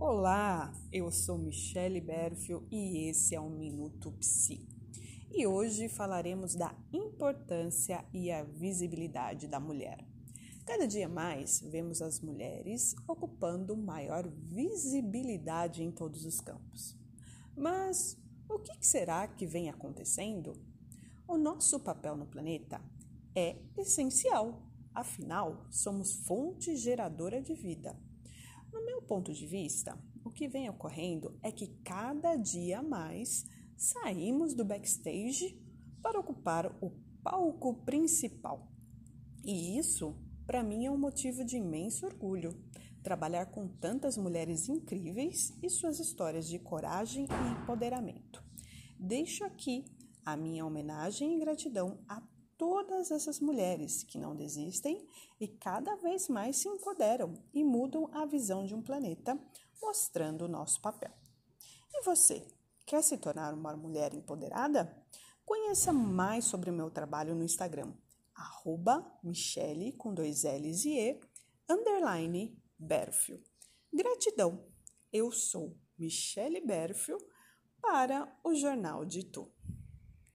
Olá, eu sou Michele Berfio e esse é o Minuto Psi. E hoje falaremos da importância e a visibilidade da mulher. Cada dia mais vemos as mulheres ocupando maior visibilidade em todos os campos. Mas o que será que vem acontecendo? O nosso papel no planeta é essencial, afinal, somos fonte geradora de vida. No meu ponto de vista, o que vem ocorrendo é que cada dia mais saímos do backstage para ocupar o palco principal. E isso, para mim, é um motivo de imenso orgulho. Trabalhar com tantas mulheres incríveis e suas histórias de coragem e empoderamento. Deixo aqui a minha homenagem e gratidão a todas essas mulheres que não desistem e cada vez mais se empoderam e mudam a visão de um planeta, mostrando o nosso papel. E você, quer se tornar uma mulher empoderada? Conheça mais sobre o meu trabalho no Instagram, arroba Michele, com dois L's e E, underline Berfio. Gratidão! Eu sou Michele Berfio para o Jornal de Tu.